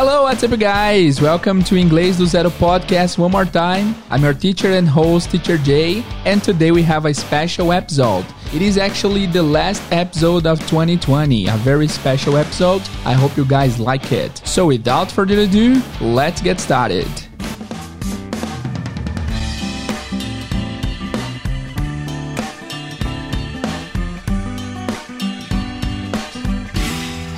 Hello, what's up, guys? Welcome to Inglês do Zero podcast one more time. I'm your teacher and host, Teacher Jay, and today we have a special episode. It is actually the last episode of 2020, a very special episode. I hope you guys like it. So, without further ado, let's get started.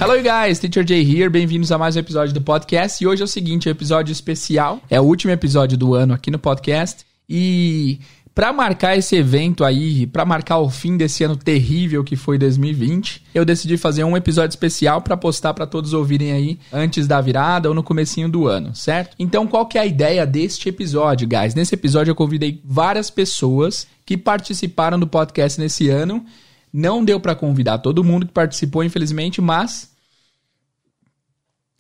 Hello guys, Teacher Jay here, bem-vindos a mais um episódio do podcast. E hoje é o seguinte, um episódio especial, é o último episódio do ano aqui no podcast. E para marcar esse evento aí, para marcar o fim desse ano terrível que foi 2020, eu decidi fazer um episódio especial para postar para todos ouvirem aí antes da virada ou no comecinho do ano, certo? Então, qual que é a ideia deste episódio, guys? Nesse episódio eu convidei várias pessoas que participaram do podcast nesse ano. Não deu para convidar todo mundo que participou, infelizmente, mas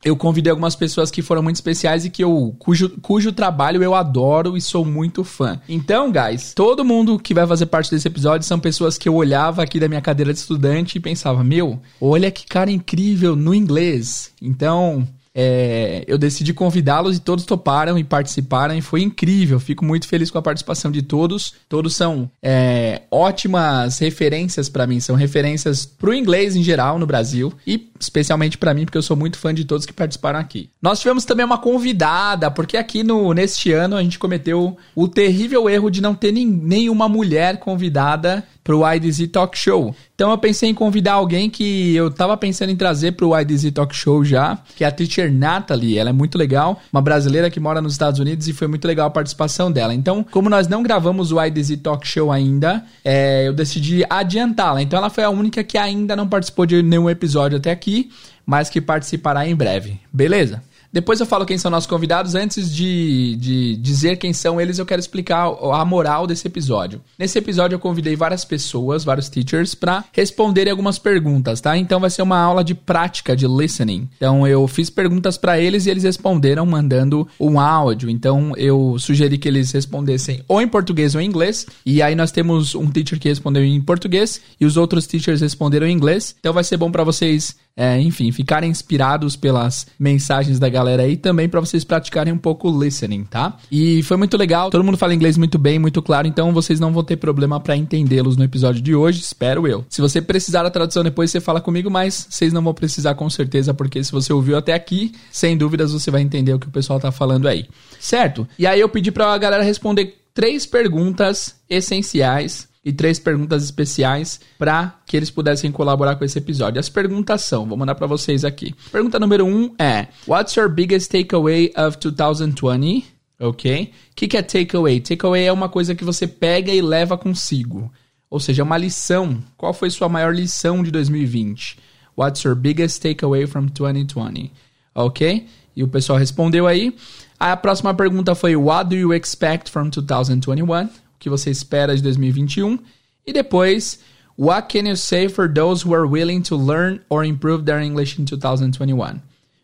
eu convidei algumas pessoas que foram muito especiais e que eu cujo, cujo trabalho eu adoro e sou muito fã. Então, guys, todo mundo que vai fazer parte desse episódio são pessoas que eu olhava aqui da minha cadeira de estudante e pensava: "Meu, olha que cara incrível no inglês". Então, é, eu decidi convidá-los e todos toparam e participaram e foi incrível. Fico muito feliz com a participação de todos. Todos são é, ótimas referências para mim, são referências pro inglês em geral no Brasil e especialmente para mim porque eu sou muito fã de todos que participaram aqui. Nós tivemos também uma convidada porque aqui no neste ano a gente cometeu o terrível erro de não ter nem, nenhuma mulher convidada pro IDZ Talk Show. Então eu pensei em convidar alguém que eu tava pensando em trazer pro IDZ Talk Show já, que é a teacher Natalie. Ela é muito legal, uma brasileira que mora nos Estados Unidos e foi muito legal a participação dela. Então, como nós não gravamos o IDZ Talk Show ainda, é, eu decidi adiantá-la. Então ela foi a única que ainda não participou de nenhum episódio até aqui, mas que participará em breve. Beleza? Depois eu falo quem são nossos convidados. Antes de, de dizer quem são eles, eu quero explicar a moral desse episódio. Nesse episódio eu convidei várias pessoas, vários teachers, para responderem algumas perguntas, tá? Então vai ser uma aula de prática de listening. Então eu fiz perguntas para eles e eles responderam mandando um áudio. Então eu sugeri que eles respondessem ou em português ou em inglês. E aí nós temos um teacher que respondeu em português e os outros teachers responderam em inglês. Então vai ser bom para vocês é, enfim, ficarem inspirados pelas mensagens da galera aí também para vocês praticarem um pouco o listening, tá? E foi muito legal, todo mundo fala inglês muito bem, muito claro, então vocês não vão ter problema para entendê-los no episódio de hoje, espero eu. Se você precisar da tradução depois, você fala comigo, mas vocês não vão precisar com certeza, porque se você ouviu até aqui, sem dúvidas você vai entender o que o pessoal tá falando aí. Certo? E aí eu pedi pra galera responder três perguntas essenciais e três perguntas especiais para que eles pudessem colaborar com esse episódio. As perguntas são, vou mandar para vocês aqui. Pergunta número um é: What's your biggest takeaway of 2020? Ok? O que, que é takeaway? Takeaway é uma coisa que você pega e leva consigo. Ou seja, uma lição. Qual foi sua maior lição de 2020? What's your biggest takeaway from 2020? Ok? E o pessoal respondeu aí. A próxima pergunta foi: What do you expect from 2021? Que você espera de 2021. E depois, what can you say for those who are willing to learn or improve their English in 2021? O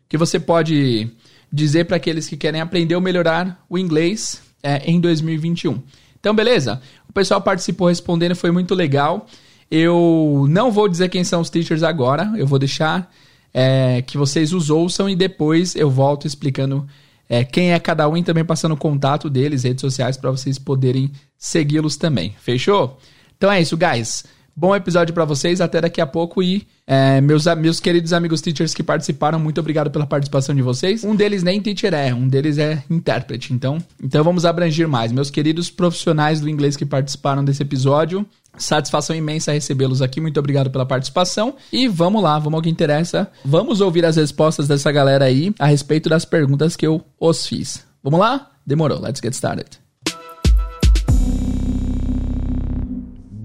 que você pode dizer para aqueles que querem aprender ou melhorar o inglês é, em 2021? Então, beleza? O pessoal participou respondendo, foi muito legal. Eu não vou dizer quem são os teachers agora, eu vou deixar é, que vocês os ouçam e depois eu volto explicando é, quem é cada um e também passando o contato deles, redes sociais, para vocês poderem segui-los também. Fechou? Então é isso, guys. Bom episódio para vocês, até daqui a pouco e é, meus, meus queridos amigos teachers que participaram, muito obrigado pela participação de vocês. Um deles nem teacher é, um deles é intérprete, então, então vamos abranger mais. Meus queridos profissionais do inglês que participaram desse episódio, Satisfação imensa recebê-los aqui. Muito obrigado pela participação. E vamos lá, vamos ao que interessa. Vamos ouvir as respostas dessa galera aí a respeito das perguntas que eu os fiz. Vamos lá? Demorou. Let's get started.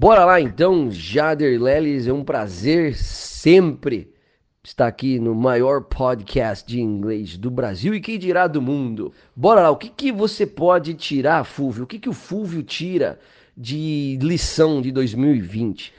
Bora lá então, Jader Lelis, é um prazer sempre estar aqui no maior podcast de inglês do Brasil e quem dirá do mundo. Bora lá, o que, que você pode tirar, Fúvio? O que, que o Fúvio tira de lição de 2020?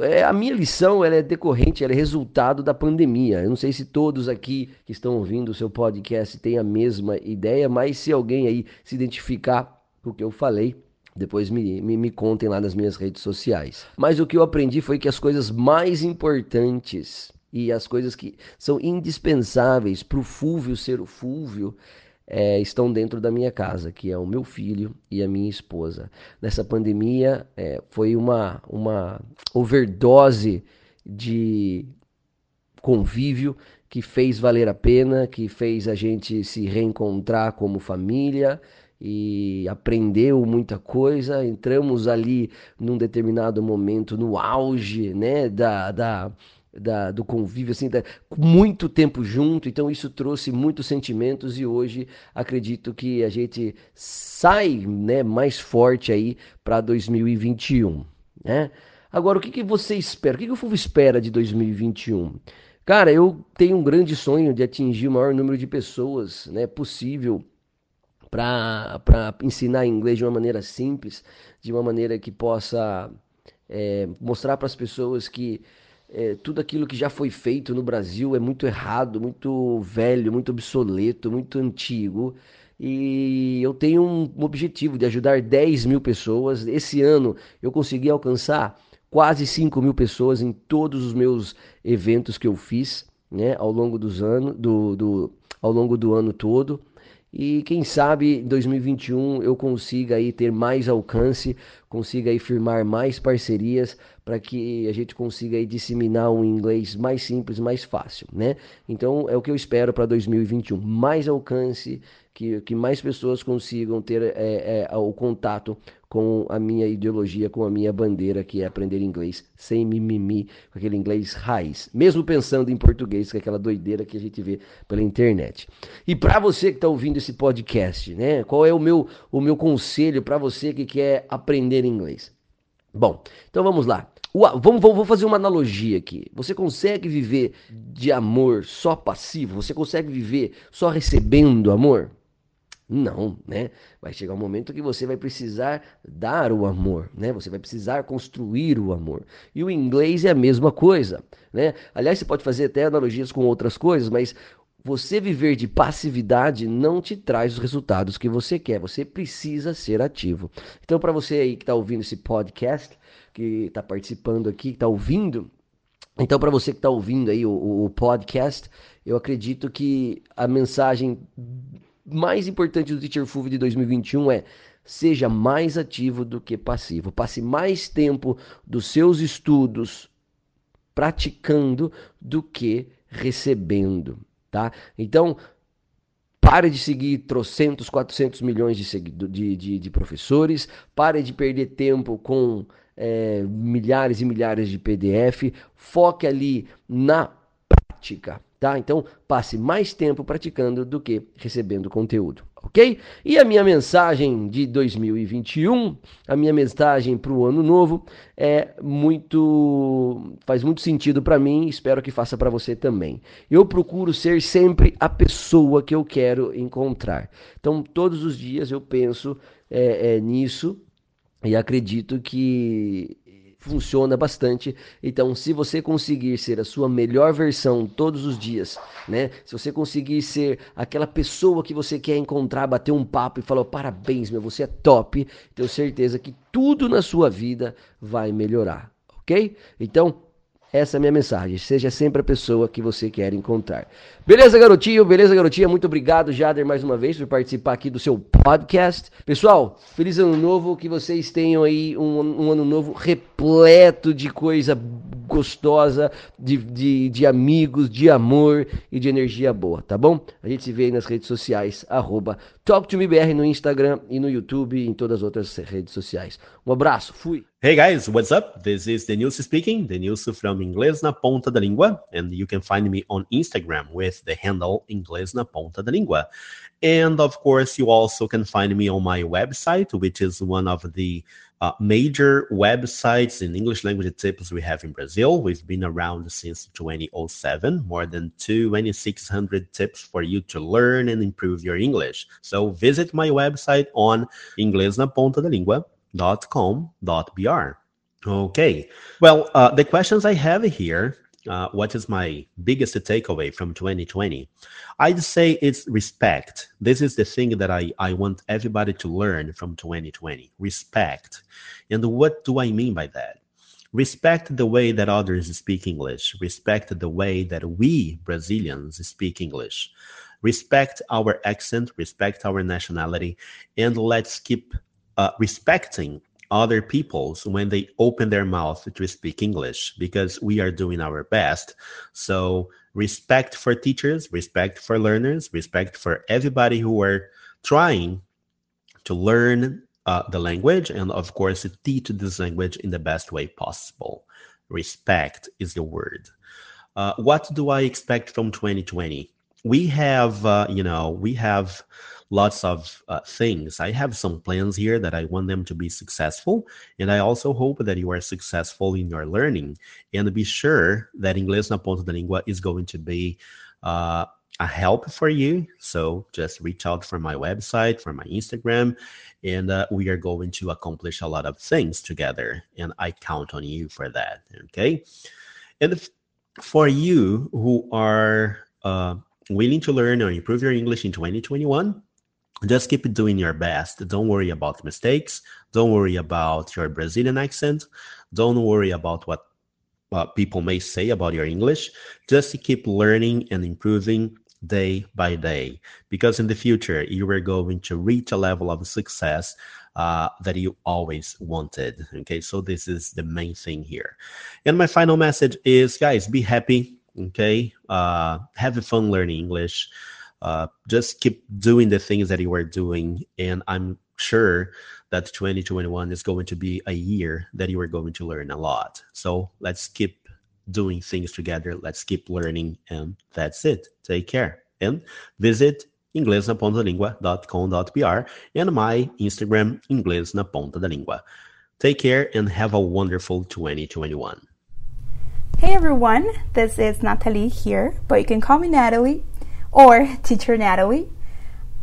É, a minha lição ela é decorrente, ela é resultado da pandemia. Eu não sei se todos aqui que estão ouvindo o seu podcast têm a mesma ideia, mas se alguém aí se identificar com o que eu falei, depois me, me, me, contem lá nas minhas redes sociais. Mas o que eu aprendi foi que as coisas mais importantes e as coisas que são indispensáveis para o Fúvio ser o Fúvio é, estão dentro da minha casa, que é o meu filho e a minha esposa. Nessa pandemia é, foi uma, uma overdose de convívio que fez valer a pena, que fez a gente se reencontrar como família e aprendeu muita coisa. Entramos ali num determinado momento no auge, né, da, da da, do convívio, assim, da, muito tempo junto, então isso trouxe muitos sentimentos e hoje acredito que a gente sai né, mais forte aí para 2021, né? Agora, o que, que você espera? O que, que o Fulvio espera de 2021? Cara, eu tenho um grande sonho de atingir o maior número de pessoas né, possível para ensinar inglês de uma maneira simples, de uma maneira que possa é, mostrar para as pessoas que é, tudo aquilo que já foi feito no Brasil é muito errado, muito velho, muito obsoleto, muito antigo. E eu tenho um objetivo de ajudar 10 mil pessoas. Esse ano eu consegui alcançar quase 5 mil pessoas em todos os meus eventos que eu fiz né, ao longo dos anos, do, do, ao longo do ano todo. E quem sabe em 2021 eu consiga aí ter mais alcance, consiga aí firmar mais parcerias para que a gente consiga aí disseminar um inglês mais simples, mais fácil, né? Então é o que eu espero para 2021, mais alcance, que, que mais pessoas consigam ter é, é, o contato com a minha ideologia, com a minha bandeira, que é aprender inglês sem mimimi, com aquele inglês raiz, mesmo pensando em português, com aquela doideira que a gente vê pela internet. E para você que está ouvindo esse podcast, né, qual é o meu, o meu conselho para você que quer aprender inglês? Bom, então vamos lá. Vamos, vamos, fazer uma analogia aqui. Você consegue viver de amor só passivo? Você consegue viver só recebendo amor? Não, né? Vai chegar um momento que você vai precisar dar o amor, né? Você vai precisar construir o amor. E o inglês é a mesma coisa, né? Aliás, você pode fazer até analogias com outras coisas, mas você viver de passividade não te traz os resultados que você quer. Você precisa ser ativo. Então, para você aí que está ouvindo esse podcast, que está participando aqui, que está ouvindo, então, para você que está ouvindo aí o, o, podcast, eu acredito que a mensagem mais importante do Teacher Fulvio de 2021 é seja mais ativo do que passivo. Passe mais tempo dos seus estudos praticando do que recebendo, tá? Então, pare de seguir trocentos, quatrocentos milhões de, de, de, de professores, pare de perder tempo com é, milhares e milhares de PDF, foque ali na prática, tá? Então, passe mais tempo praticando do que recebendo conteúdo, ok? E a minha mensagem de 2021, a minha mensagem para o ano novo é muito faz muito sentido para mim, espero que faça para você também. Eu procuro ser sempre a pessoa que eu quero encontrar. Então, todos os dias eu penso é, é, nisso e acredito que funciona bastante. Então, se você conseguir ser a sua melhor versão todos os dias, né? Se você conseguir ser aquela pessoa que você quer encontrar, bater um papo e falar: "Parabéns, meu, você é top", tenho certeza que tudo na sua vida vai melhorar, OK? Então, essa é a minha mensagem. Seja sempre a pessoa que você quer encontrar. Beleza, garotinho? Beleza, garotinha? Muito obrigado, Jader, mais uma vez, por participar aqui do seu podcast. Pessoal, feliz ano novo. Que vocês tenham aí um, um ano novo repleto de coisa gostosa, de, de, de, amigos, de amor e de energia boa, tá bom? A gente se vê aí nas redes sociais, arroba TalkToMeBR no Instagram e no YouTube e em todas as outras redes sociais. Um abraço, fui! Hey guys, what's up? This is Denilso speaking, Denilso from Inglês na Ponta da Língua, and you can find me on Instagram with the handle Inglês na Ponta da Língua. And of course, you also can find me on my website, which is one of the uh, major websites in English language tips we have in Brazil. We've been around since 2007, more than 2,600 tips for you to learn and improve your English. So visit my website on inglesnapontadalingua.com com.br. Okay. Well, uh, the questions I have here uh, what is my biggest takeaway from 2020? I'd say it's respect. This is the thing that I, I want everybody to learn from 2020 respect. And what do I mean by that? Respect the way that others speak English. Respect the way that we Brazilians speak English. Respect our accent, respect our nationality, and let's keep uh, respecting other people's when they open their mouth to speak English because we are doing our best. So, respect for teachers, respect for learners, respect for everybody who are trying to learn uh, the language and, of course, teach this language in the best way possible. Respect is the word. Uh, what do I expect from 2020? We have, uh, you know, we have lots of uh, things. I have some plans here that I want them to be successful. And I also hope that you are successful in your learning. And be sure that Inglês na Ponta da Língua is going to be uh, a help for you. So just reach out for my website, for my Instagram, and uh, we are going to accomplish a lot of things together. And I count on you for that. Okay. And if, for you who are uh, willing to learn or improve your English in 2021, just keep doing your best. Don't worry about mistakes. Don't worry about your Brazilian accent. Don't worry about what uh, people may say about your English. Just keep learning and improving day by day, because in the future you are going to reach a level of success uh, that you always wanted. Okay, so this is the main thing here. And my final message is, guys, be happy. Okay, uh, have fun learning English uh, just keep doing the things that you are doing. And I'm sure that 2021 is going to be a year that you are going to learn a lot. So let's keep doing things together. Let's keep learning. And that's it. Take care. And visit inglesnapontalingua.com.br and my Instagram, Inglês. Take care and have a wonderful 2021. Hey everyone, this is Nathaly here, but you can call me Nathaly or Teacher Nathaly.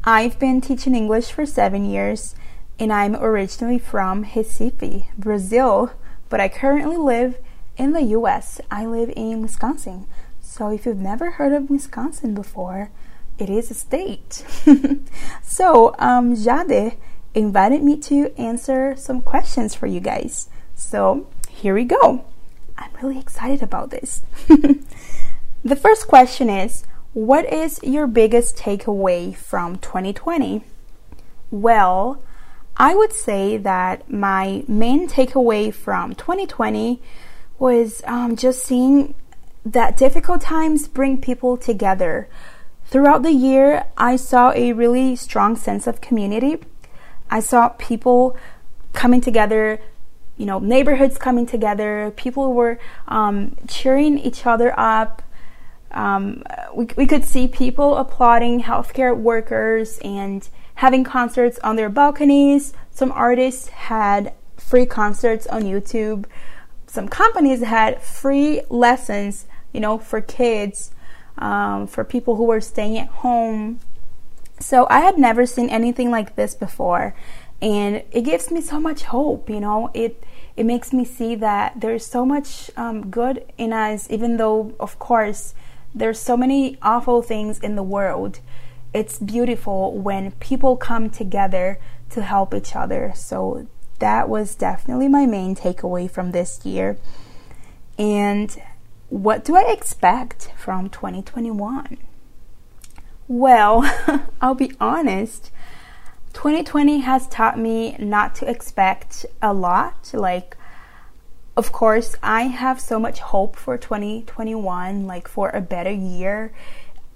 I've been teaching English for seven years and I'm originally from Recife, Brazil, but I currently live in the US. I live in Wisconsin. So if you've never heard of Wisconsin before, it is a state. so um, Jade invited me to answer some questions for you guys. So here we go. I'm really excited about this. the first question is what is your biggest takeaway from 2020? Well, I would say that my main takeaway from 2020 was um, just seeing that difficult times bring people together. Throughout the year, I saw a really strong sense of community. I saw people coming together, you know, neighborhoods coming together, people were um, cheering each other up um, we, we could see people applauding healthcare workers and having concerts on their balconies. Some artists had free concerts on YouTube. Some companies had free lessons, you know, for kids, um, for people who were staying at home. So I had never seen anything like this before, and it gives me so much hope. You know, it it makes me see that there's so much um, good in us, even though, of course, there's so many awful things in the world. It's beautiful when people come together to help each other. So that was definitely my main takeaway from this year. And what do I expect from 2021? Well, I'll be honest. 2020 has taught me not to expect a lot. Like, of course, I have so much hope for 2021, like for a better year.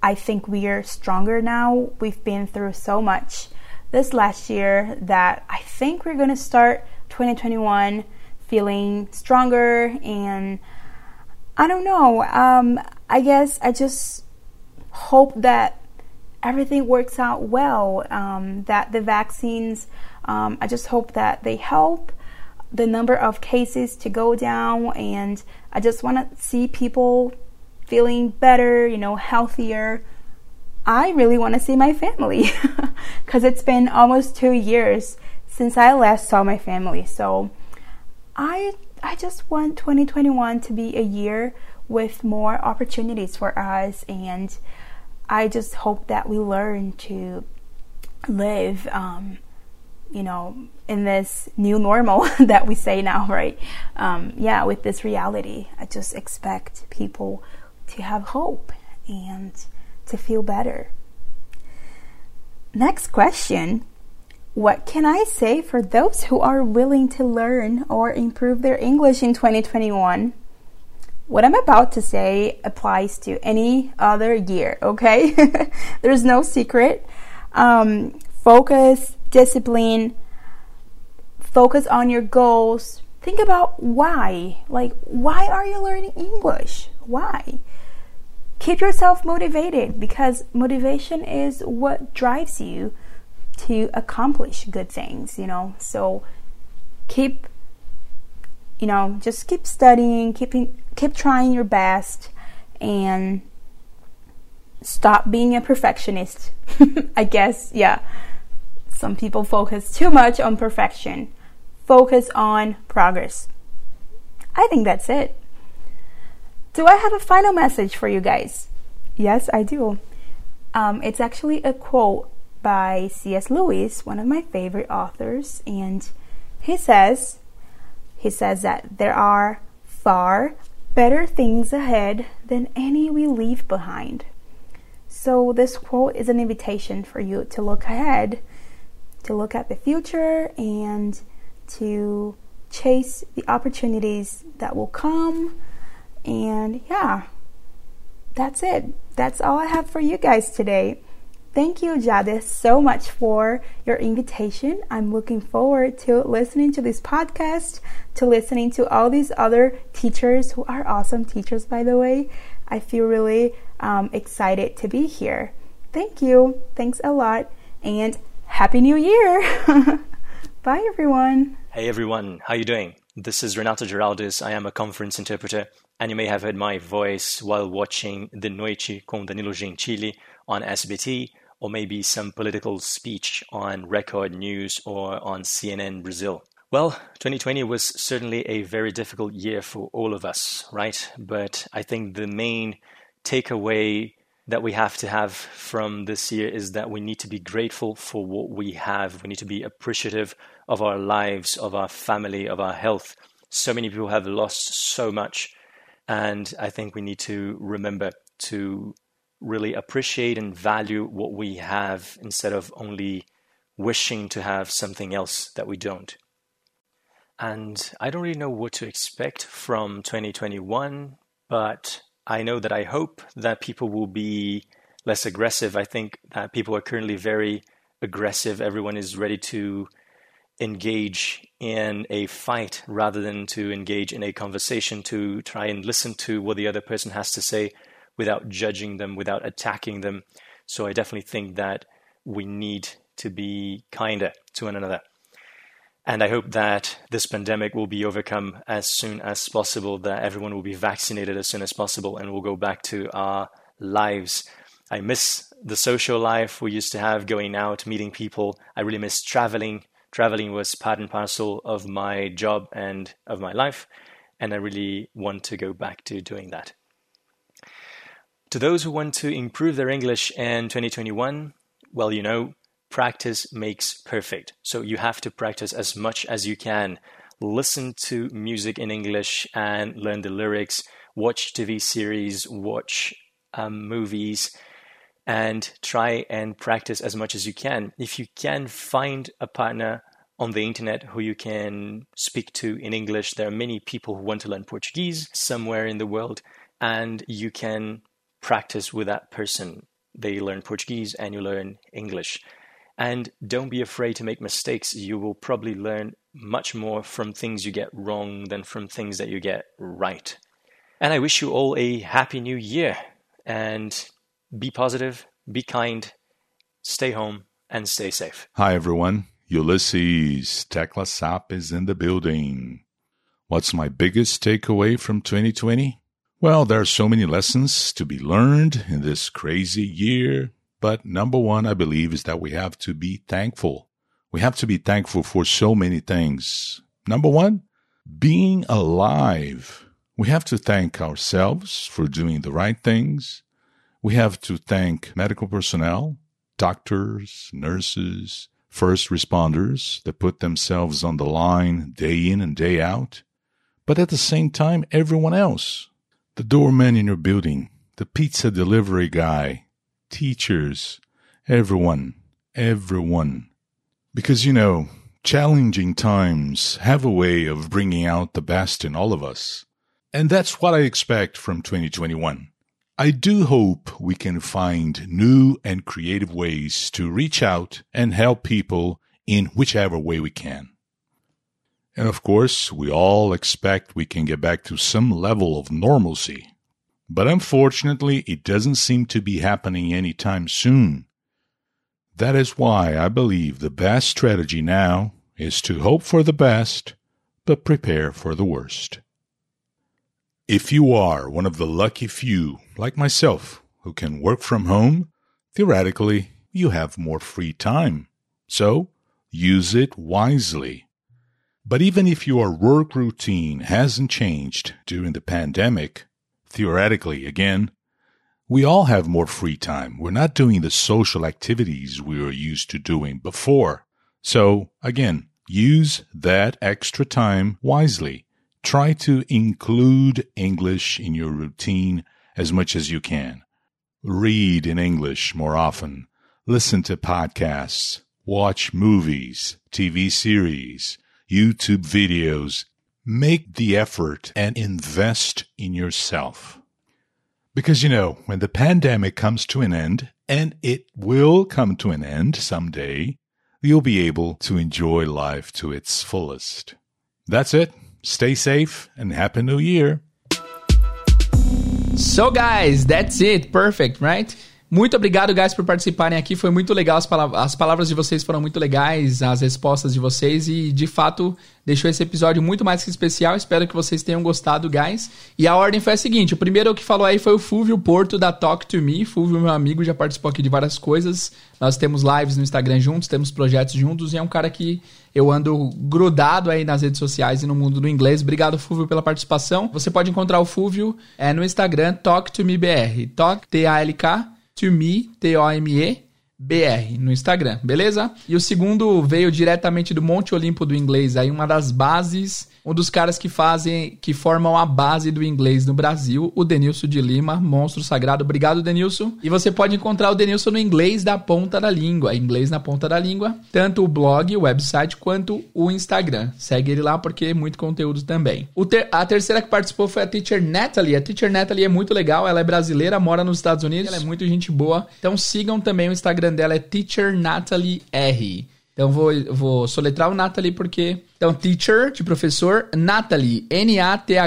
I think we are stronger now. We've been through so much this last year that I think we're going to start 2021 feeling stronger and I don't know. Um, I guess I just hope that everything works out well, um, that the vaccines, um, I just hope that they help the number of cases to go down and I just want to see people feeling better, you know, healthier. I really want to see my family because it's been almost two years since I last saw my family. So I I just want 2021 to be a year with more opportunities for us, and I just hope that we learn to live um, you know, in this new normal that we say now, right? Um, yeah, with this reality, I just expect people to have hope and to feel better. Next question What can I say for those who are willing to learn or improve their English in 2021? What I'm about to say applies to any other year, okay? There's no secret. Um, focus, discipline, focus on your goals. Think about why. Like, why are you learning English? Why? Keep yourself motivated because motivation is what drives you to accomplish good things, you know? So keep you know, just keep studying, keeping keep trying your best and stop being a perfectionist. I guess, yeah. Some people focus too much on perfection. Focus on progress. I think that's it. Do I have a final message for you guys? Yes, I do. Um, it's actually a quote by C.S. Lewis, one of my favorite authors, and he says, he says that there are far better things ahead than any we leave behind. So, this quote is an invitation for you to look ahead, to look at the future, and to chase the opportunities that will come. And yeah, that's it. That's all I have for you guys today. Thank you, Jade, so much for your invitation. I'm looking forward to listening to this podcast, to listening to all these other teachers who are awesome teachers, by the way. I feel really um, excited to be here. Thank you. Thanks a lot. And Happy New Year. Bye, everyone. Hey, everyone. How are you doing? This is Renato Geraldes. I am a conference interpreter, and you may have heard my voice while watching The Noite com Danilo Gentili on SBT or maybe some political speech on Record News or on CNN Brazil. Well, 2020 was certainly a very difficult year for all of us, right? But I think the main takeaway that we have to have from this year is that we need to be grateful for what we have. We need to be appreciative of our lives, of our family, of our health. So many people have lost so much. And I think we need to remember to really appreciate and value what we have instead of only wishing to have something else that we don't. And I don't really know what to expect from 2021, but I know that I hope that people will be less aggressive. I think that people are currently very aggressive. Everyone is ready to engage in a fight rather than to engage in a conversation to try and listen to what the other person has to say without judging them, without attacking them. So I definitely think that we need to be kinder to one another. And I hope that this pandemic will be overcome as soon as possible, that everyone will be vaccinated as soon as possible, and we'll go back to our lives. I miss the social life we used to have, going out, meeting people. I really miss traveling. Traveling was part and parcel of my job and of my life, and I really want to go back to doing that. To those who want to improve their English in 2021, well, you know, practice makes perfect. So you have to practice as much as you can. Listen to music in English and learn the lyrics. Watch TV series, watch um, movies, and try and practice as much as you can. If you can find a partner on the internet who you can speak to in English, there are many people who want to learn Portuguese somewhere in the world, and you can practice with that person. They learn Portuguese and you learn English. And don't be afraid to make mistakes. You will probably learn much more from things you get wrong than from things that you get right. And I wish you all a happy new year and be positive, be kind, stay home, and stay safe. Hi, everyone. Ulisses Tecla SAP is in the building. What's my biggest takeaway from 2020? Well, there are so many lessons to be learned in this crazy year, but number one, I believe, is that we have to be thankful. We have to be thankful for so many things. Number one, being alive. We have to thank ourselves for doing the right things. We have to thank medical personnel, doctors, nurses, first responders that put themselves on the line day in and day out, but at the same time, everyone else. The doorman in your building, the pizza delivery guy, teachers, everyone, everyone. Because, you know, challenging times have a way of bringing out the best in all of us. And that's what I expect from 2021. I do hope we can find new and creative ways to reach out and help people in whichever way we can. And of course, we all expect we can get back to some level of normalcy. But unfortunately, it doesn't seem to be happening anytime soon. That is why I believe the best strategy now is to hope for the best, but prepare for the worst. If you are one of the lucky few, like myself, who can work from home, theoretically, you have more free time. So, use it wisely. But even if your work routine hasn't changed during the pandemic, theoretically, again, we all have more free time. We're not doing the social activities we were used to doing before. So, again, use that extra time wisely try to include English in your routine as much as you can. Read in English more often. Listen to podcasts. Watch movies, TV series, YouTube videos. Make the effort and invest in yourself. Because you know, when the pandemic comes to an end, and it will come to an end someday, you'll be able to enjoy life to its fullest. That's it. Stay safe and Happy New Year. So, guys, that's it. Perfect, right? Muito obrigado, guys, por participarem aqui. Foi muito legal. As, palavras, as palavras de vocês foram muito legais, as respostas de vocês. E, de fato, deixou esse episódio muito mais que especial. Espero que vocês tenham gostado, guys. E a ordem foi a seguinte: o primeiro que falou aí foi o Fúvio Porto da Talk to Me. Fúvio, meu amigo, já participou aqui de várias coisas. Nós temos lives no Instagram juntos, temos projetos juntos. E é um cara que eu ando grudado aí nas redes sociais e no mundo do inglês. Obrigado, Fúvio, pela participação. Você pode encontrar o Fúvio é, no Instagram, Talk to Me BR. Talk, T-A-L-K to me, T-O-M-E, BR no Instagram, beleza? E o segundo veio diretamente do Monte Olimpo do inglês, aí uma das bases um dos caras que fazem, que formam a base do inglês no Brasil, o Denilson de Lima, monstro sagrado. Obrigado, Denilson. E você pode encontrar o Denilson no inglês da ponta da língua, inglês na ponta da língua, tanto o blog, o website, quanto o Instagram. Segue ele lá porque é muito conteúdo também. Ter, a terceira que participou foi a Teacher Natalie. A Teacher Natalie é muito legal, ela é brasileira, mora nos Estados Unidos, ela é muito gente boa. Então sigam também o Instagram dela, é Teacher Natalie R. Então vou, vou soletrar o Natalie porque. Então, teacher, de professor, Natalie, N-A-T-H-A-L-Y-R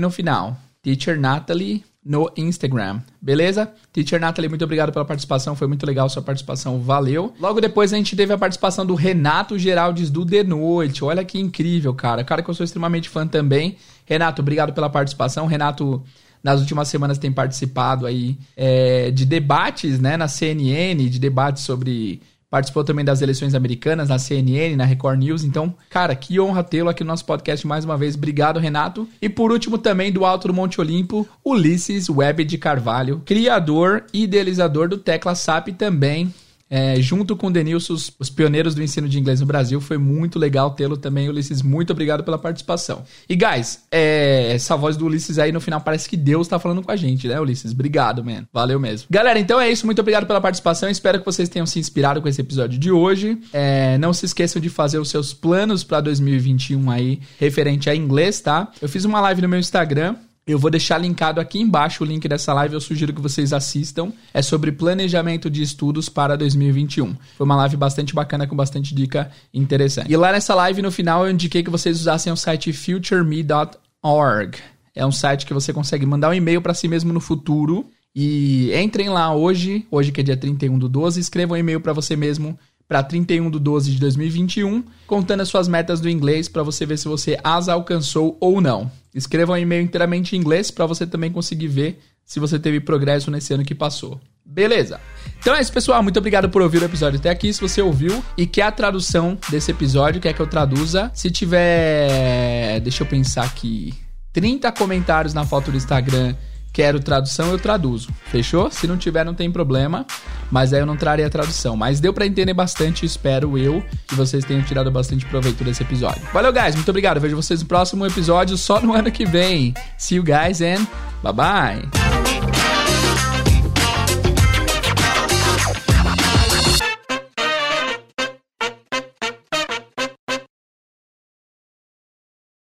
no final. Teacher Natalie no Instagram. Beleza? Teacher Natalie, muito obrigado pela participação. Foi muito legal sua participação. Valeu. Logo depois a gente teve a participação do Renato Geraldes do De Noite. Olha que incrível, cara. Cara que eu sou extremamente fã também. Renato, obrigado pela participação. Renato nas últimas semanas tem participado aí é, de debates, né, na CNN, de debates sobre participou também das eleições americanas na CNN, na Record News. Então, cara, que honra tê-lo aqui no nosso podcast mais uma vez. Obrigado, Renato. E por último, também do Alto do Monte Olimpo, Ulisses Web de Carvalho, criador e idealizador do Tecla SAP também é, junto com o Denilson, os, os, pioneiros do ensino de inglês no Brasil. Foi muito legal tê-lo também, Ulisses. Muito obrigado pela participação. E, guys, é, essa voz do Ulisses aí no final parece que Deus tá falando com a gente, né, Ulisses? Obrigado, man. Valeu mesmo. Galera, então é isso. Muito obrigado pela participação. Espero que vocês tenham se inspirado com esse episódio de hoje. É, não se esqueçam de fazer os seus planos para 2021 aí, referente a inglês, tá? Eu fiz uma live no meu Instagram eu vou deixar linkado aqui embaixo o link dessa live, eu sugiro que vocês assistam. É sobre planejamento de estudos para 2021. Foi uma live bastante bacana com bastante dica interessante. E lá nessa live no final eu indiquei que vocês usassem o site futureme.org. É um site que você consegue mandar um e-mail para si mesmo no futuro. E entrem lá hoje, hoje que é dia 31 do 12, escrevam um e-mail para você mesmo para 31 de 12 de 2021, contando as suas metas do inglês para você ver se você as alcançou ou não. Escreva um e-mail inteiramente em inglês para você também conseguir ver se você teve progresso nesse ano que passou. Beleza? Então é isso, pessoal. Muito obrigado por ouvir o episódio até aqui. Se você ouviu e quer a tradução desse episódio, quer que eu traduza, se tiver. Deixa eu pensar aqui. 30 comentários na foto do Instagram quero tradução, eu traduzo. Fechou? Se não tiver, não tem problema. Mas aí eu não trarei a tradução. Mas deu para entender bastante, espero eu que vocês tenham tirado bastante proveito desse episódio. Valeu, guys. Muito obrigado. vejo vocês no próximo episódio, só no ano que vem. See you guys and bye bye.